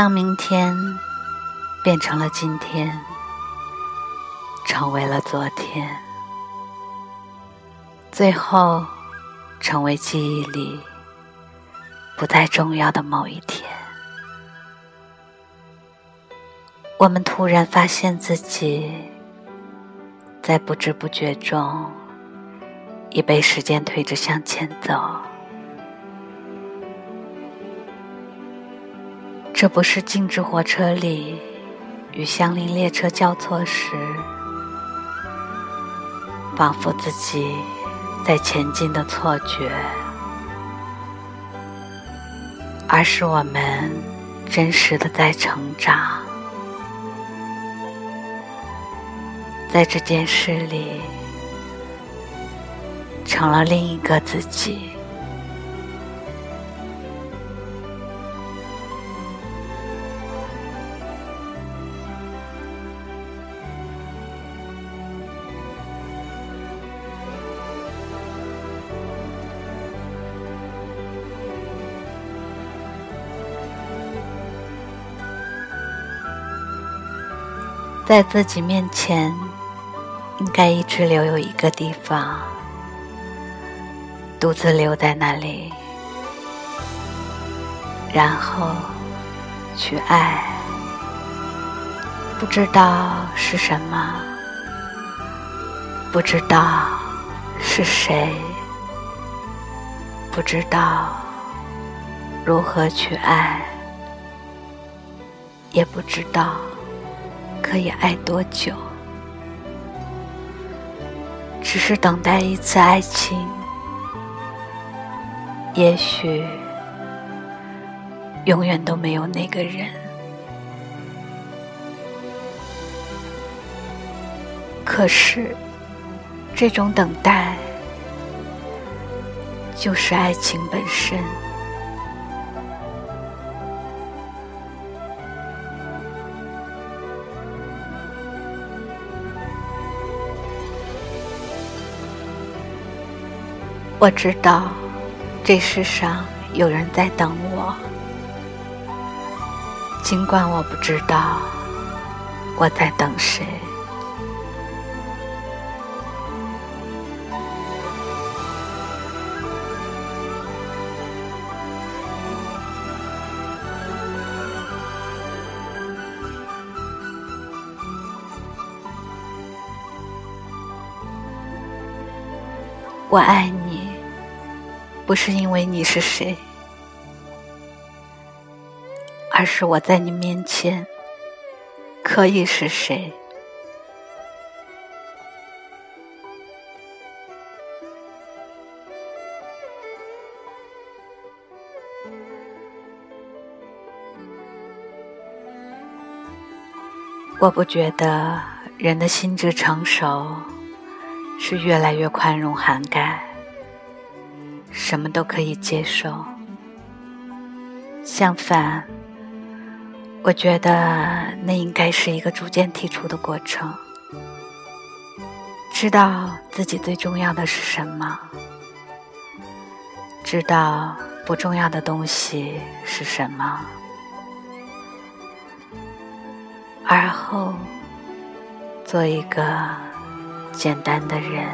当明天变成了今天，成为了昨天，最后成为记忆里不再重要的某一天，我们突然发现自己在不知不觉中已被时间推着向前走。这不是静止火车里与相邻列车交错时，仿佛自己在前进的错觉，而是我们真实的在成长，在这件事里成了另一个自己。在自己面前，应该一直留有一个地方，独自留在那里，然后去爱。不知道是什么，不知道是谁，不知道如何去爱，也不知道。可以爱多久？只是等待一次爱情，也许永远都没有那个人。可是，这种等待就是爱情本身。我知道，这世上有人在等我，尽管我不知道我在等谁。我爱你。不是因为你是谁，而是我在你面前可以是谁。我不觉得人的心智成熟是越来越宽容涵盖。什么都可以接受。相反，我觉得那应该是一个逐渐提出的过程。知道自己最重要的是什么，知道不重要的东西是什么，而后做一个简单的人。